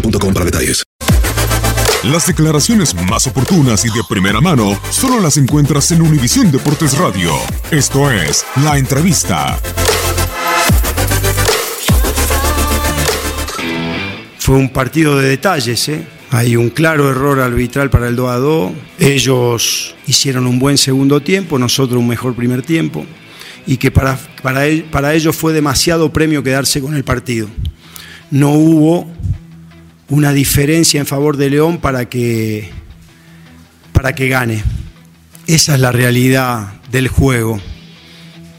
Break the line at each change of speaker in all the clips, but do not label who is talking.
boostmobile.com para detalles.
Las declaraciones más oportunas y de primera mano solo las encuentras en Univisión Deportes Radio. Esto es La Entrevista.
Fue un partido de detalles, ¿eh? Hay un claro error arbitral para el 2 a 2. Ellos hicieron un buen segundo tiempo, nosotros un mejor primer tiempo. Y que para, para, el- para ellos fue demasiado premio quedarse con el partido. No hubo una diferencia en favor de León para que, para que gane. Esa es la realidad del juego.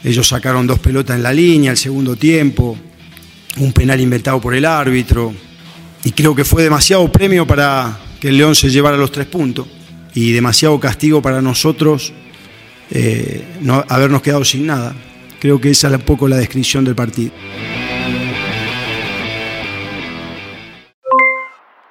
Ellos sacaron dos pelotas en la línea el segundo tiempo, un penal inventado por el árbitro, y creo que fue demasiado premio para que el León se llevara los tres puntos y demasiado castigo para nosotros eh, no habernos quedado sin nada. Creo que esa es un poco la descripción del partido.